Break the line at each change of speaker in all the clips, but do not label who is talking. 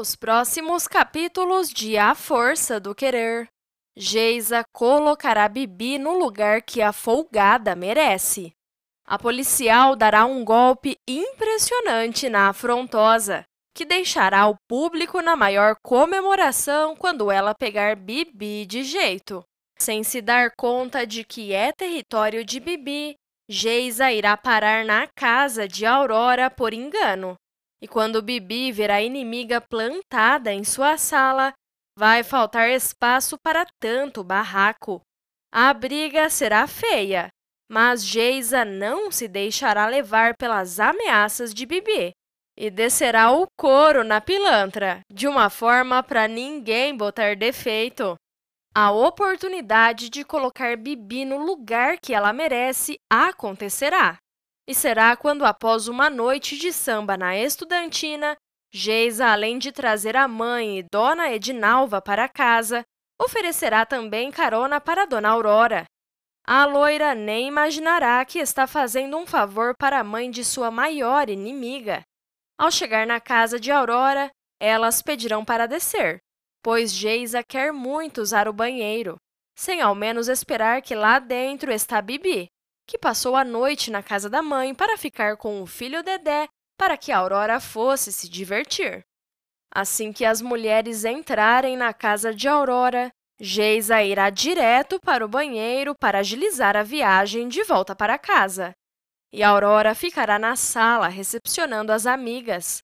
Nos próximos capítulos de A Força do Querer, Geisa colocará Bibi no lugar que a folgada merece. A policial dará um golpe impressionante na afrontosa, que deixará o público na maior comemoração quando ela pegar Bibi de jeito. Sem se dar conta de que é território de Bibi, Geisa irá parar na casa de Aurora por engano. E quando Bibi ver a inimiga plantada em sua sala, vai faltar espaço para tanto barraco. A briga será feia, mas Geisa não se deixará levar pelas ameaças de Bibi e descerá o couro na pilantra, de uma forma para ninguém botar defeito. A oportunidade de colocar Bibi no lugar que ela merece acontecerá. E será quando, após uma noite de samba na estudantina, Geisa, além de trazer a mãe e Dona Edinalva para casa, oferecerá também carona para Dona Aurora. A loira nem imaginará que está fazendo um favor para a mãe de sua maior inimiga. Ao chegar na casa de Aurora, elas pedirão para descer, pois Geisa quer muito usar o banheiro, sem ao menos esperar que lá dentro está Bibi, que passou a noite na casa da mãe para ficar com o filho Dedé para que Aurora fosse se divertir. Assim que as mulheres entrarem na casa de Aurora, Geisa irá direto para o banheiro para agilizar a viagem de volta para casa e Aurora ficará na sala recepcionando as amigas.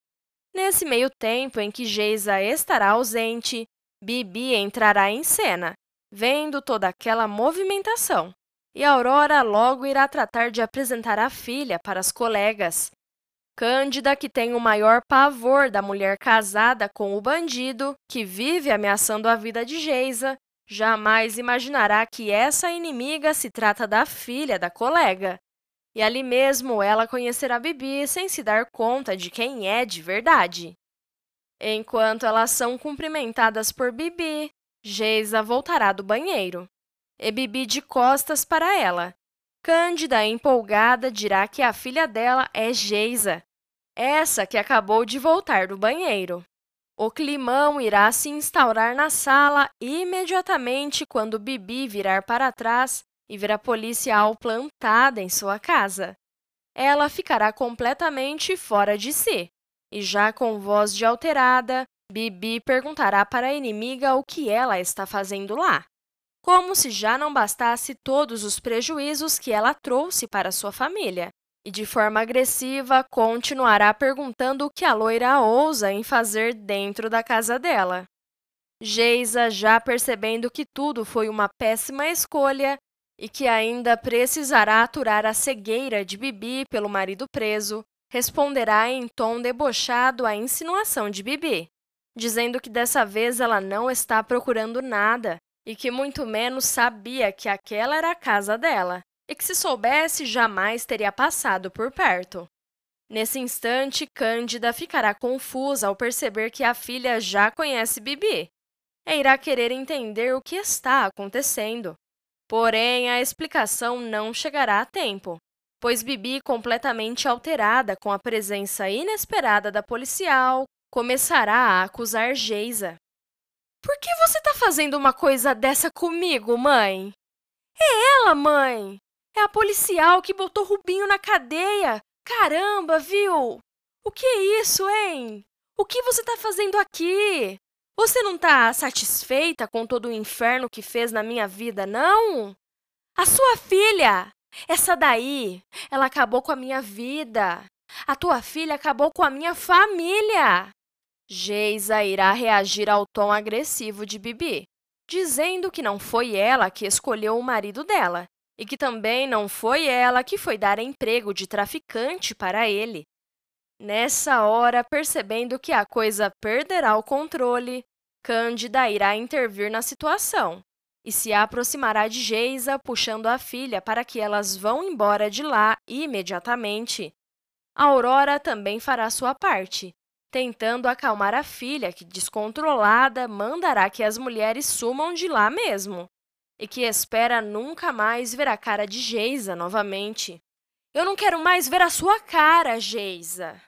Nesse meio tempo em que Geisa estará ausente, Bibi entrará em cena, vendo toda aquela movimentação. E Aurora logo irá tratar de apresentar a filha para as colegas. Cândida, que tem o maior pavor da mulher casada com o bandido, que vive ameaçando a vida de Geisa, jamais imaginará que essa inimiga se trata da filha da colega. E ali mesmo ela conhecerá Bibi sem se dar conta de quem é de verdade. Enquanto elas são cumprimentadas por Bibi, Geisa voltará do banheiro. E Bibi de costas para ela. Cândida, empolgada, dirá que a filha dela é Geisa, essa que acabou de voltar do banheiro. O climão irá se instaurar na sala imediatamente quando Bibi virar para trás e ver a policial plantada em sua casa. Ela ficará completamente fora de si. E já com voz de alterada, Bibi perguntará para a inimiga o que ela está fazendo lá. Como se já não bastasse todos os prejuízos que ela trouxe para sua família. E de forma agressiva, continuará perguntando o que a loira ousa em fazer dentro da casa dela. Geisa, já percebendo que tudo foi uma péssima escolha, e que ainda precisará aturar a cegueira de Bibi pelo marido preso, responderá em tom debochado à insinuação de Bibi, dizendo que dessa vez ela não está procurando nada e que muito menos sabia que aquela era a casa dela, e que se soubesse jamais teria passado por perto. Nesse instante, Cândida ficará confusa ao perceber que a filha já conhece Bibi e irá querer entender o que está acontecendo. Porém, a explicação não chegará a tempo, pois Bibi, completamente alterada com a presença inesperada da policial, começará a acusar Geisa. Por que você está fazendo uma coisa dessa comigo, mãe? É ela, mãe! É a policial que botou Rubinho na cadeia! Caramba, viu? O que é isso, hein? O que você está fazendo aqui? Você não está satisfeita com todo o inferno que fez na minha vida, não? A sua filha! Essa daí, ela acabou com a minha vida. A tua filha acabou com a minha família. Geisa irá reagir ao tom agressivo de Bibi, dizendo que não foi ela que escolheu o marido dela e que também não foi ela que foi dar emprego de traficante para ele. Nessa hora, percebendo que a coisa perderá o controle, Cândida irá intervir na situação e se aproximará de Geisa, puxando a filha para que elas vão embora de lá imediatamente. Aurora também fará sua parte, tentando acalmar a filha, que, descontrolada, mandará que as mulheres sumam de lá mesmo e que espera nunca mais ver a cara de Geisa novamente. Eu não quero mais ver a sua cara, Geisa.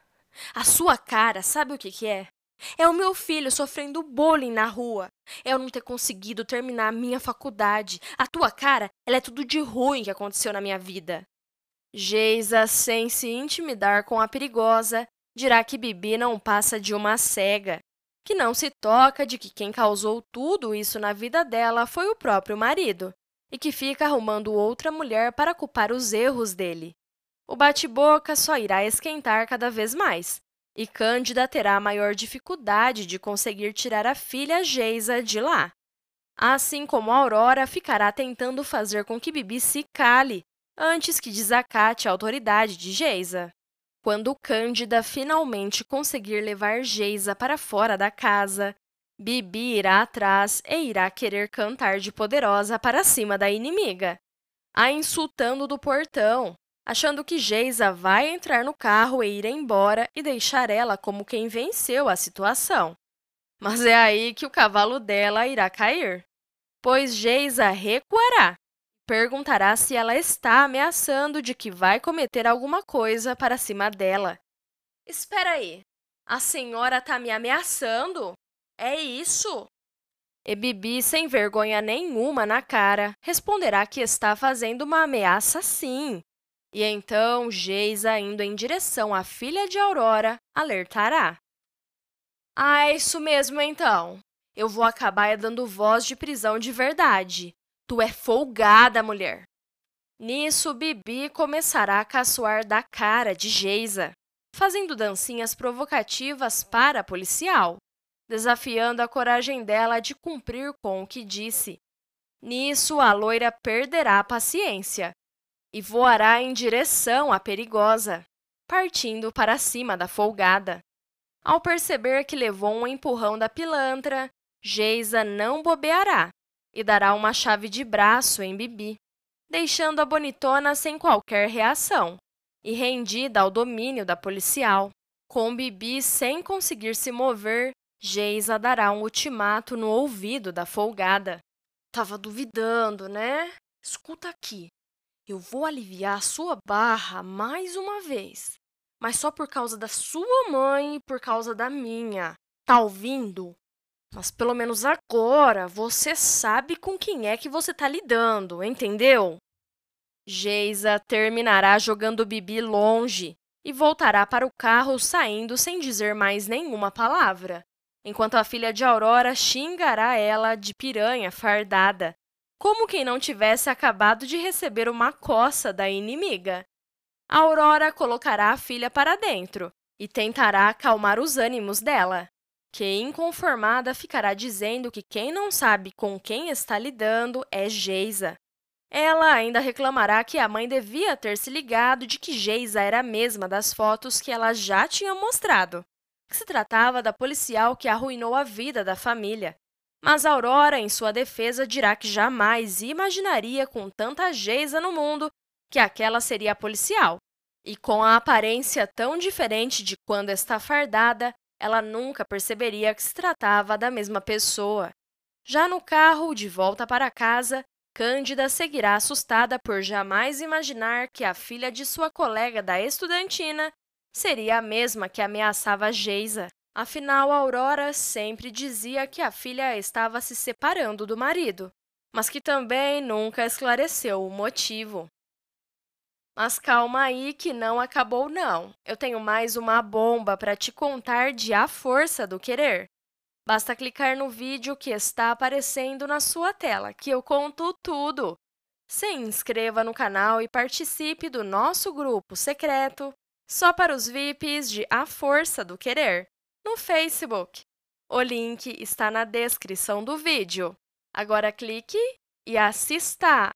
A sua cara, sabe o que, que é? É o meu filho sofrendo bullying na rua. É eu não ter conseguido terminar a minha faculdade. A tua cara, ela é tudo de ruim que aconteceu na minha vida. Geisa, sem se intimidar com a perigosa, dirá que Bibi não passa de uma cega, que não se toca de que quem causou tudo isso na vida dela foi o próprio marido e que fica arrumando outra mulher para culpar os erros dele. O bate-boca só irá esquentar cada vez mais, e Cândida terá maior dificuldade de conseguir tirar a filha Geisa de lá. Assim como Aurora ficará tentando fazer com que Bibi se cale antes que desacate a autoridade de Geisa. Quando Cândida finalmente conseguir levar Geisa para fora da casa, Bibi irá atrás e irá querer cantar de poderosa para cima da inimiga, a insultando do portão, achando que Geisa vai entrar no carro e ir embora e deixar ela como quem venceu a situação. Mas é aí que o cavalo dela irá cair, pois Geisa recuará perguntará se ela está ameaçando de que vai cometer alguma coisa para cima dela. Espera aí, a senhora está me ameaçando? É isso? E Bibi, sem vergonha nenhuma na cara, responderá que está fazendo uma ameaça sim, e então Geisa, indo em direção à filha de Aurora, alertará. Ah, é isso mesmo então. Eu vou acabar dando voz de prisão de verdade. Tu é folgada, mulher. Nisso, Bibi começará a caçoar da cara de Geisa, fazendo dancinhas provocativas para a policial, desafiando a coragem dela de cumprir com o que disse. Nisso, a loira perderá a paciência e voará em direção à perigosa, partindo para cima da folgada. Ao perceber que levou um empurrão da pilantra, Geisa não bobeará e dará uma chave de braço em Bibi, deixando a bonitona sem qualquer reação e rendida ao domínio da policial. Com Bibi sem conseguir se mover, Geisa dará um ultimato no ouvido da folgada. Tava duvidando, né? Escuta aqui. Eu vou aliviar a sua barra mais uma vez, mas só por causa da sua mãe e por causa da minha. Tá ouvindo? Mas pelo menos agora você sabe com quem é que você tá lidando, entendeu? Geisa terminará jogando Bibi longe e voltará para o carro saindo sem dizer mais nenhuma palavra, enquanto a filha de Aurora xingará ela de piranha fardada como quem não tivesse acabado de receber uma coça da inimiga. A Aurora colocará a filha para dentro e tentará acalmar os ânimos dela, que, inconformada, ficará dizendo que quem não sabe com quem está lidando é Geisa. Ela ainda reclamará que a mãe devia ter se ligado de que Geisa era a mesma das fotos que ela já tinha mostrado, que se tratava da policial que arruinou a vida da família mas Aurora, em sua defesa, dirá que jamais imaginaria com tanta Geisa no mundo que aquela seria a policial. E com a aparência tão diferente de quando está fardada, ela nunca perceberia que se tratava da mesma pessoa. Já no carro, de volta para casa, Cândida seguirá assustada por jamais imaginar que a filha de sua colega da estudantina seria a mesma que ameaçava Geisa. Afinal, Aurora sempre dizia que a filha estava se separando do marido, mas que também nunca esclareceu o motivo. Mas calma aí que não acabou não. Eu tenho mais uma bomba para te contar de A Força do Querer. Basta clicar no vídeo que está aparecendo na sua tela, que eu conto tudo. Se inscreva no canal e participe do nosso grupo secreto só para os VIPs de A Força do Querer no Facebook. O link está na descrição do vídeo. Agora clique e assista!